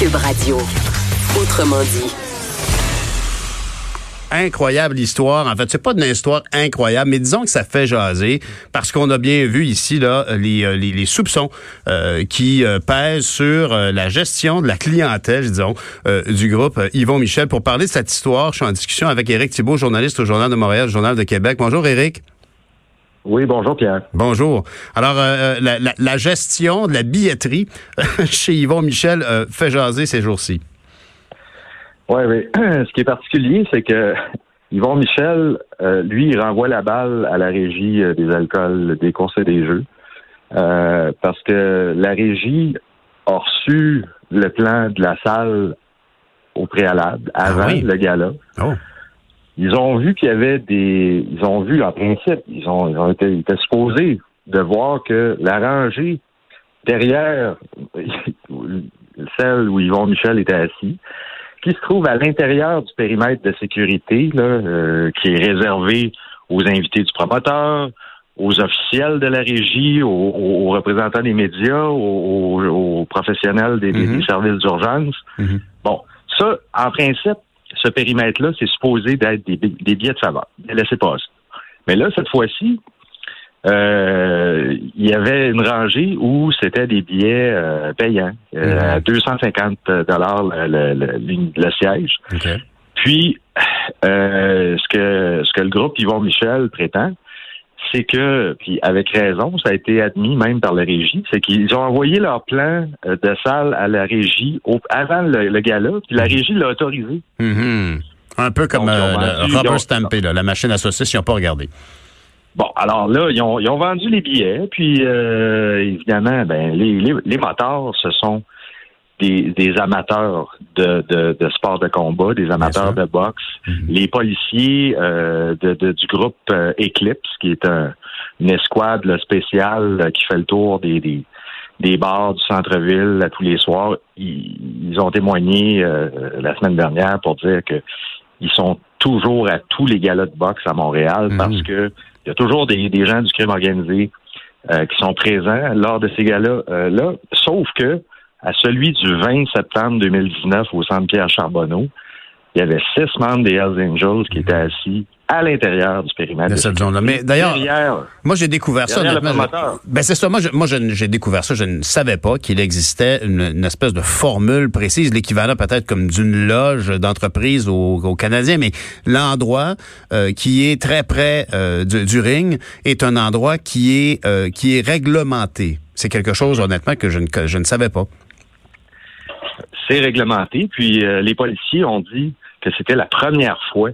Cube. Autrement dit. Incroyable histoire. En fait, c'est pas une histoire incroyable, mais disons que ça fait jaser parce qu'on a bien vu ici euh, les soupçons euh, qui euh, pèsent sur la gestion de la clientèle, disons, du groupe Yvon Michel. Pour parler de cette histoire, je suis en discussion avec Éric Thibault, journaliste au Journal de Montréal, Journal de Québec. Bonjour, Éric. Oui, bonjour Pierre. Bonjour. Alors, la, la, la, gestion de la billetterie chez Yvon Michel fait jaser ces jours-ci. Oui, oui. Ce qui est particulier, c'est que Yvon Michel, euh, lui, il renvoie la balle à la régie euh, des alcools, des conseils des jeux. Euh, parce que la régie a reçu le plan de la salle au préalable, ah avant le gala. Oh. Ils ont vu qu'il y avait des. Ils ont vu, en principe, ils ont, ils ont été, étaient supposés de voir que la rangée derrière celle où Yvon Michel était assis, qui se trouve à l'intérieur du périmètre de sécurité, là, euh, qui est réservé aux invités du promoteur, aux officiels de la régie, aux, représentants des médias, aux, professionnels des, mhm. services d'urgence. Mhm. Bon, ça, en principe, ce périmètre-là, c'est supposé d'être des, billets de faveur, laissez passer. Mais là, cette fois-ci, euh, il y avait une rangée où c'était des billets euh, payants euh, à 250 dollars le, le, siège. Puis ce que ce que le groupe Yvon Michel prétend, c'est que, puis avec raison, ça a été admis même par la régie, c'est qu'ils ont envoyé leur plan de salle à la régie avant le, gala, puis la régie l'a autorisé. Mm-hmm. Un peu comme le Robert Stampé, la machine à saucisses, ils n'ont pas regardé. Bon, alors là, ils ont, ils ont vendu les billets, puis euh, évidemment, ben les, les, les motards, ce sont des, des amateurs de, de, de, sport de combat, des amateurs de boxe. Mhm. Les policiers euh, de, de, du groupe euh, Eclipse, qui est un, une escouade spéciale qui fait le tour des, des, des bars du centre-ville à tous les soirs, ils, ils ont témoigné la semaine dernière pour dire que ils sont toujours à tous les galas de boxe à Montréal mhm. parce que il y a toujours des, des gens du crime organisé euh, qui sont présents lors de ces galas euh, là, sauf que à celui du 20 septembre 2019 au Centre Pierre Charbonneau, il y avait six membres des Hells Angels qui étaient assis à l'intérieur du périmètre. De cette zone-là. Mais d'ailleurs, moi, j'ai découvert ça. ben, c'est ça. Moi, moi, j'ai découvert ça. Je ne savais pas qu'il existait une, espèce de formule précise, l'équivalent peut-être comme d'une loge d'entreprise aux au Canadiens, mais l'endroit euh, qui est très près euh, du, ring est un endroit qui est, euh, qui est réglementé. C'est quelque chose, honnêtement, que je ne, que je ne savais pas. C'est réglementé. Puis les policiers ont dit que c'était la première fois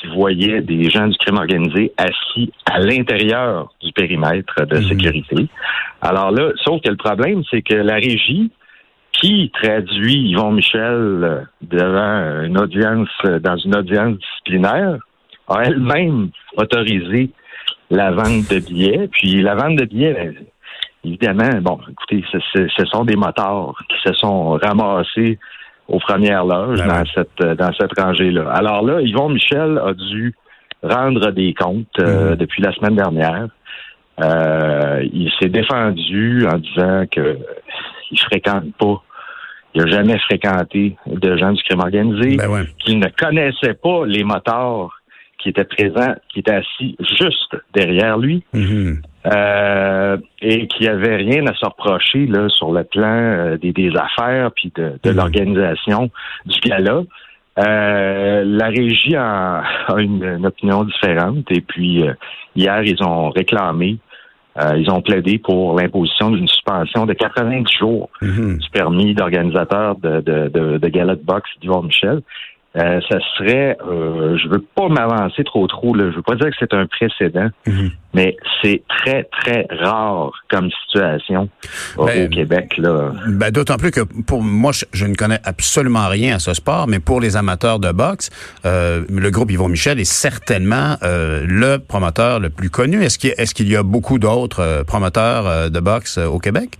qui voyaient des gens du crime organisé assis à l'intérieur du périmètre de mhm. sécurité. Alors là, sauf que le problème, c'est que la régie qui traduit Yvon Michel euh, devant une audience, euh, dans une audience disciplinaire, a elle-même autorisé la vente de billets. Puis la vente de billets, ben, évidemment, bon, écoutez, ce, sont des motards qui se sont ramassés aux premières loges ben dans cette dans cette rangée-là. Alors là, Yvon Michel a dû rendre des comptes euh, mhm. depuis la semaine dernière. Euh, il s'est défendu en disant que il fréquente pas, il n'a jamais fréquenté de gens du crime organisé, ben qu'il ne connaissait pas les motards qui étaient présents, qui étaient assis juste derrière lui. Mhm. Euh, et qui avait rien à se reprocher là, sur le plan euh, des, des, affaires puis de, de mhm. l'organisation du gala. Euh, la régie a, une, opinion différente et puis hier ils ont réclamé, ils ont plaidé pour l'imposition d'une suspension de 90 jours mhm. du permis d'organisateur de, de, de, de gala de boxe d'Yvon Michel. Euh, ça serait, euh, je veux pas m'avancer trop trop, là, je veux pas dire que c'est un précédent, mhm. mais c'est très, très rare comme situation euh, ben, au Québec. Là. Ben, D'autant plus que pour moi, je, ne connais absolument rien à ce sport, mais pour les amateurs de boxe, euh, le groupe Yvon Michel est certainement le promoteur le plus connu. Est-ce qu'il est qu'il y a beaucoup d'autres promoteurs de boxe au Québec?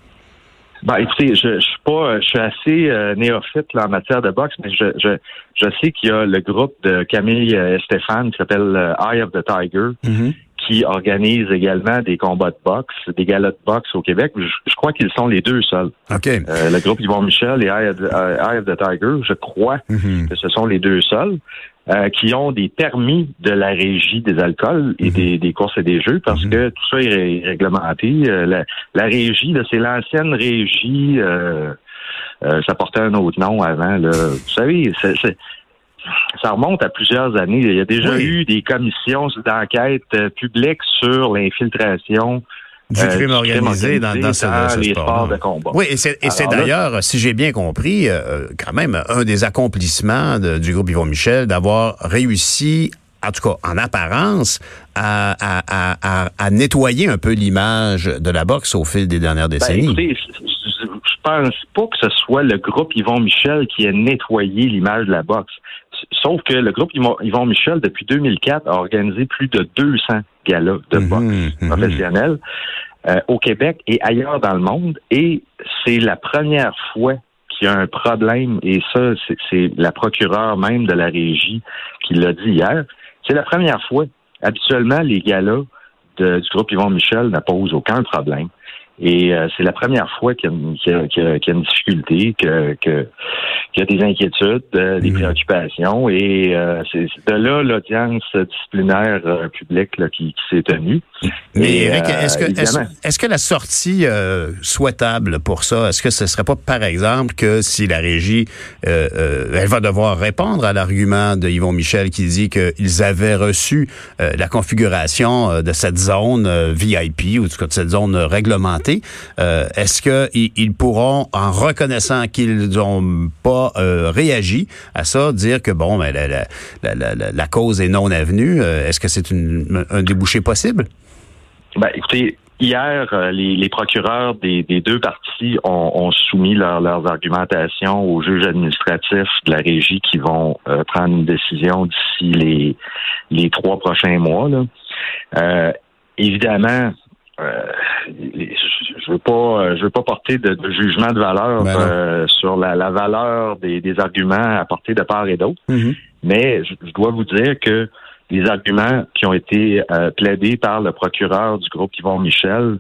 Ben, écoutez, je, je suis pas, je suis assez euh, néophyte là, en matière de boxe, mais je, je, je sais qu'il y a le groupe de Camille et Stéphane qui s'appelle euh, Eye of the Tiger, mm-hmm. qui organise également des combats de boxe, des galas de boxe au Québec. Je, crois qu'ils sont les deux seuls. Okay. le groupe Yvon Michel et Eye of, the, Tiger, je crois mm-hmm. que ce sont les deux seuls. Qui ont des permis de la régie des alcools et mm-hmm. des, courses et des jeux parce mm-hmm. que tout ça est réglementé. la, la, régie, c'est l'ancienne régie euh, ça portait un autre nom avant. Là. Vous savez, ça remonte à plusieurs années. Il y a déjà eu des commissions d'enquête euh, publiques sur l'infiltration du euh, crime organisé, dans, dans, ce, les sports de combat. Oui, et c'est d'ailleurs, si j'ai bien compris, quand même un des accomplissements du groupe Yvon Michel d'avoir réussi en tout cas en apparence, à, à, à, nettoyer un peu l'image de la boxe au fil des dernières ben, décennies pense pas que ce soit le groupe Yvon Michel qui ait nettoyé l'image de la boxe. Sauf que le groupe Yvon Michel, depuis 2004, a organisé plus de 200 galas de mhm, boxe mhm. professionnels euh, au Québec et ailleurs dans le monde. Et c'est la première fois qu'il y a un problème, et ça, c'est la procureure même de la régie qui l'a dit hier. C'est la première fois. Habituellement, les galas du groupe Yvon Michel ne posent aucun problème. Et euh, c'est la première fois qu'il y, y, a une difficulté, que, que qu'il y a des inquiétudes, euh, des mm. préoccupations. Et euh, c'est de là l'audience disciplinaire publique là, qui, qui s'est tenue. Mais est-ce que est-ce, que la sortie souhaitable pour ça, est-ce que ce serait pas par exemple que si la régie elle va devoir répondre à l'argument de Yvon Michel qui dit qu'ils avaient reçu la configuration de cette zone VIP ou de cette zone réglementée euh, est-ce qu'ils pourront, en reconnaissant qu'ils n'ont pas euh, réagi à ça, dire que bon, ben, la, cause est non avenue? Euh, est-ce que c'est un débouché possible? Ben, écoutez, Hier, les, procureurs des, deux parties ont, soumis leurs argumentations aux juges administratifs de la régie qui vont prendre une décision d'ici les, les trois prochains mois. évidemment, euh, je veux pas, je veux pas porter de, jugement de valeur ben euh, sur la, valeur des, arguments apportés de part et d'autre, mm-hmm. mais je, dois vous dire que les arguments qui ont été euh, plaidés par le procureur du groupe Yvon Michel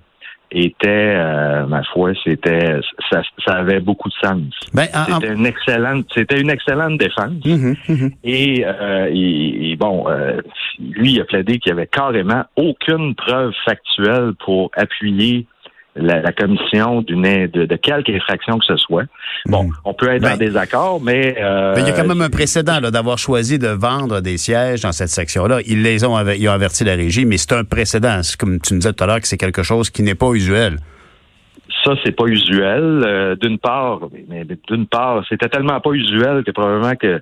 était, euh, ma foi, c'était, ça, ça, avait beaucoup de sens. Ben, c'était une excellente, c'était une excellente défense. Mhm, mhm. Et, euh, et, bon, euh, lui, il a plaidé qu'il y avait carrément aucune preuve factuelle pour appuyer la, commission d'une de, de, quelque infraction que ce soit. Bon, on peut être en désaccord, mais, euh, mais il y a quand même un précédent d'avoir choisi de vendre des sièges dans cette section-là. Ils les ont, ils ont averti la régie, mais c'est un précédent. Comme tu nous disais tout à l'heure, que c'est quelque chose qui n'est pas usuel. Ça, c'est pas usuel. Euh, d'une part, mais d'une part, c'était tellement pas usuel que probablement que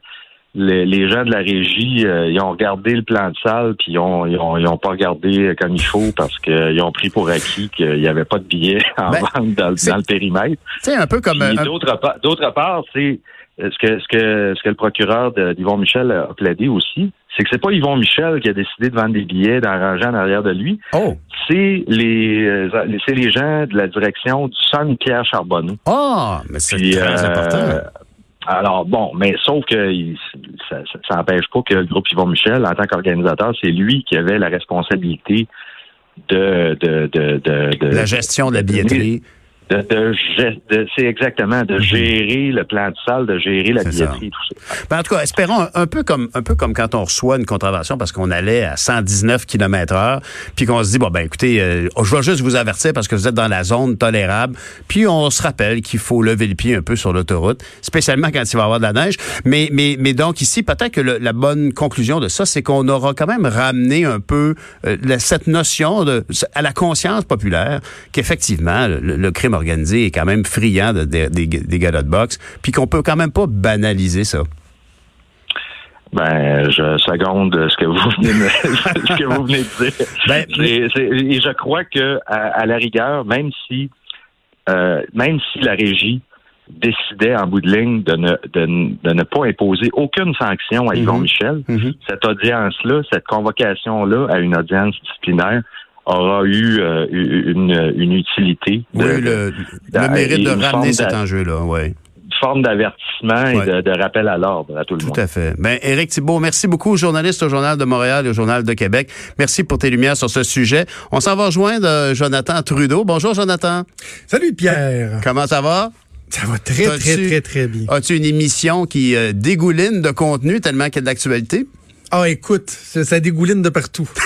les, gens de la régie, euh, ils ont regardé le plan de salle, puis ils ont, ils ont, pas regardé comme il faut parce qu'ils ont pris pour acquis qu'il n'y avait pas de billets en ben, vente dans, le périmètre. C'est un peu comme. D'autre part, d'autre part, c'est euh, ce que ce que ce que le procureur d'Yvon Michel a plaidé aussi, c'est que c'est pas Yvon Michel qui a décidé de vendre des billets, d'arranger en arrière de lui. Oh. C'est les, euh, c'est les gens de la direction du Centre Pierre Charbonneau. Ah, mais c'est très important. Alors bon, mais sauf que ça n'empêche pas que le groupe Yvon Michel, en tant qu'organisateur, c'est lui qui avait la responsabilité de de, de, de, la gestion de la billetterie de, de, c'est exactement de mhm. gérer le plan de salle, de gérer la billetterie, tout ça. Ben, en tout cas, espérons un, peu comme un peu comme quand on reçoit une contravention parce qu'on allait à 119 km heure, puis qu'on se dit bon ben écoutez, euh, je vais juste vous avertir parce que vous êtes dans la zone tolérable, puis on se rappelle qu'il faut lever le pied un peu sur l'autoroute, spécialement quand il va y avoir de la neige. Mais mais mais donc ici peut-être que la bonne conclusion de ça, c'est qu'on aura quand même ramené un peu euh, cette notion de à la conscience populaire qu'effectivement le, le crime organisé est quand même friand de, des, des galas de boxe, puis qu'on peut quand même pas banaliser ça. Ben, je seconde ce que vous venez de, ce que vous venez de dire. Ben, et je crois que à, la rigueur, même si euh, même si la régie décidait en bout de ligne de ne, de, ne pas imposer aucune sanction à Yvon mhm. Michel, mhm. cette audience-là, cette convocation-là à une audience disciplinaire aura eu euh, une, une, utilité. Oui, le, le mérite de ramener cet enjeu-là, oui forme d'avertissement et de, rappel à l'ordre à tout le monde. Tout à fait. Ben, Éric Thibault, merci beaucoup, journaliste au Journal de Montréal et au Journal de Québec. Merci pour tes lumières sur ce sujet. On s'en va rejoindre euh, Jonathan Trudeau. Bonjour, Jonathan. Salut, Pierre. Comment ça va? Ça va très, très, très, très bien. As-tu une émission qui euh, dégouline de contenu tellement qu'il y a de l'actualité? Ah, écoute, ça, dégouline de partout.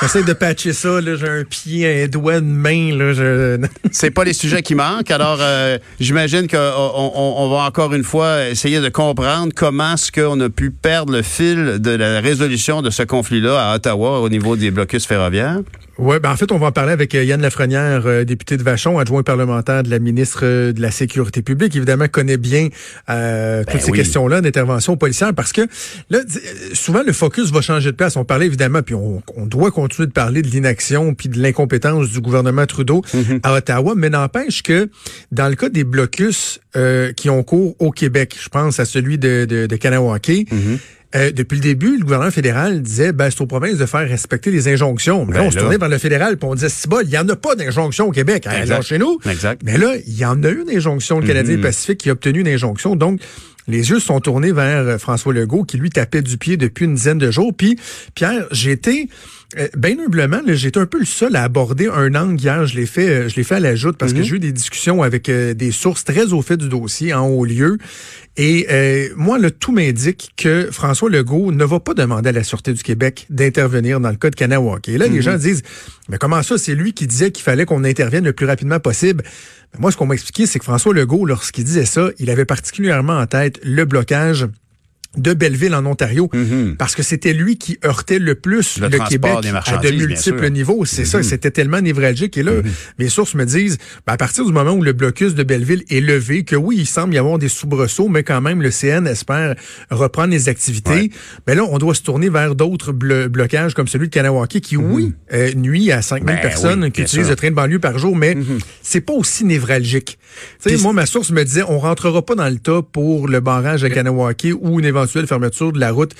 J'essaie de patcher ça, j'ai un pied, un doigt, une main, là. Je... C'est pas les sujets qui manquent. Alors, euh, j'imagine qu'on on, va encore une fois essayer de comprendre comment est-ce qu'on a pu perdre le fil de la résolution de ce conflit-là à Ottawa au niveau des blocus ferroviaires. Oui, ben en fait, on va en parler avec euh, Yann Lafrenière, euh, député de Vachon, adjoint parlementaire de la ministre de la Sécurité publique, évidemment connaît bien euh, toutes ben ces questions-là d'intervention policière, parce que là, souvent le focus va changer de place. On parlait évidemment, puis on, doit continuer de parler de l'inaction puis de l'incompétence du gouvernement Trudeau mhm. à Ottawa, mais n'empêche que dans le cas des blocus qui ont cours au Québec, je pense à celui de, de, de Kanawake, mhm. Euh, depuis le début, le gouvernement fédéral disait ben, c'est aux provinces de faire respecter les injonctions. Mais là, ben on se tournait vers le fédéral puis on disait c'est il n'y en a pas d'injonction au Québec. Hein, chez nous. Exact. Mais là, il y en a une injonction. Le Canadien mm-hmm. Pacifique qui a obtenu une injonction. Donc, les yeux sont tournés vers euh, François Legault qui lui tapait du pied depuis une dizaine de jours. Puis, Pierre, j'ai été euh, bien humblement, j'étais un peu le seul à aborder un angle hier. Je l'ai fait, euh, je l'ai fait à la joute parce que mhm. j'ai eu des discussions avec euh, des sources très au fait du dossier en haut lieu. Et moi, le tout m'indique que François Legault ne va pas demander à la Sûreté du Québec d'intervenir dans le cas de Kanawake. Et là, les mhm. gens disent, mais comment ça, c'est lui qui disait qu'il fallait qu'on intervienne le plus rapidement possible? moi, ce qu'on m'a expliqué, c'est que François Legault, lorsqu'il disait ça, il avait particulièrement en tête le blocage de Belleville en Ontario mhm. parce que c'était lui qui heurtait le plus le, Québec à de multiples niveaux. C'est ça, mhm. c'était tellement névralgique. Et là, mhm. mes sources me disent, ben, à partir du moment où le blocus de Belleville est levé, que oui, il semble y avoir des soubresauts, mais quand même, le CN espère reprendre les activités. Mais ben là, on doit se tourner vers d'autres blocages comme celui de Kanawaki qui, oui, euh, nuit à 5000 ben personnes qui utilisent le train de banlieue par jour, mais c'est pas aussi névralgique. moi, ma source me disait, on rentrera pas dans le tas pour le barrage à Kanawaki ou une éventuelle fermeture de la route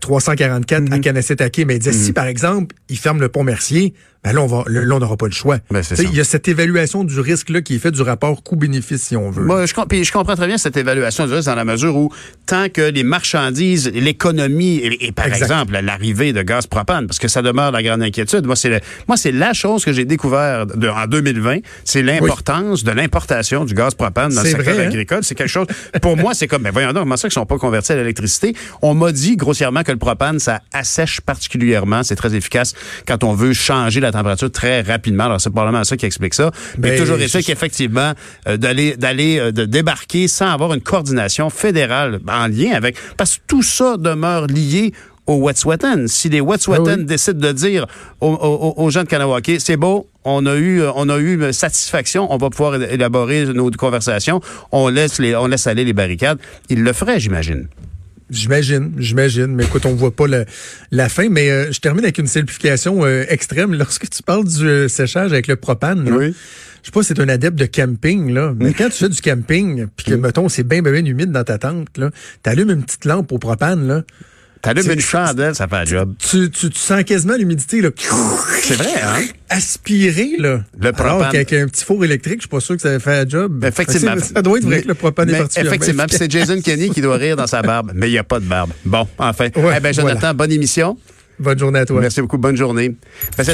344 euh, à Kanessetake. Mais il disait, si mhm. par exemple, il ferme le pont Mercier, ben là, on va, là, on n'aura pas le choix. Ben, il y a cette évaluation du risque-là qui est faite du rapport coût-bénéfice, si on veut. Moi, je, je comprends très bien cette évaluation du risque dans la mesure où, tant que les marchandises, l'économie et, par exemple, l'arrivée de gaz propane, parce que ça demeure la grande inquiétude. Moi, c'est moi, c'est la chose que j'ai découvert en 2020, c'est l'importance de l'importation du gaz propane dans le secteur hein? agricole. C'est quelque chose, pour moi, c'est comme, ben voyons donc, comment ça qu'ils sont pas convertis à l'électricité? On m'a dit grossièrement que le propane, ça assèche particulièrement. C'est très efficace quand on veut changer la température très rapidement. Alors, c'est probablement ça qui explique ça. Mais, ben, toujours est-il qu'effectivement, euh, d'aller, d'aller, euh, de débarquer sans avoir une coordination fédérale en lien avec, parce que tout ça demeure lié aux Wet'suwet'en. Si les Wet'suwet'en ah décident de dire aux, gens de Kanawake, c'est beau, on a eu on a eu satisfaction, on va pouvoir élaborer nos conversations, on laisse les on laisse aller les barricades, ils le feraient, j'imagine. J'imagine, j'imagine. Mais écoute, on voit pas la fin. Mais euh, je termine avec une simplification euh, extrême. Lorsque tu parles du euh, séchage avec le propane, je sais pas si c'est un adepte de camping, là. Mais quand tu fais du camping, puis que, mettons, c'est bien, bien, humide dans ta tente, là, t'allumes une petite lampe au propane, là. T'allumes une chandelle, ça fait un job. Tu, tu, tu sens quasiment l'humidité, là. C'est vrai, hein? Aspirer, là. Le propane. Alors qu'avec un petit four électrique, je suis pas sûr que ça fait un job. Effectivement. Ça doit être vrai que le propane est particulièrement Effectivement. c'est Jason Kenny qui doit rire dans sa barbe. Mais il n'y a pas de barbe. Bon, enfin. eh ben, Jonathan, bonne émission. Bonne journée à toi. Merci beaucoup. Bonne journée. Ben,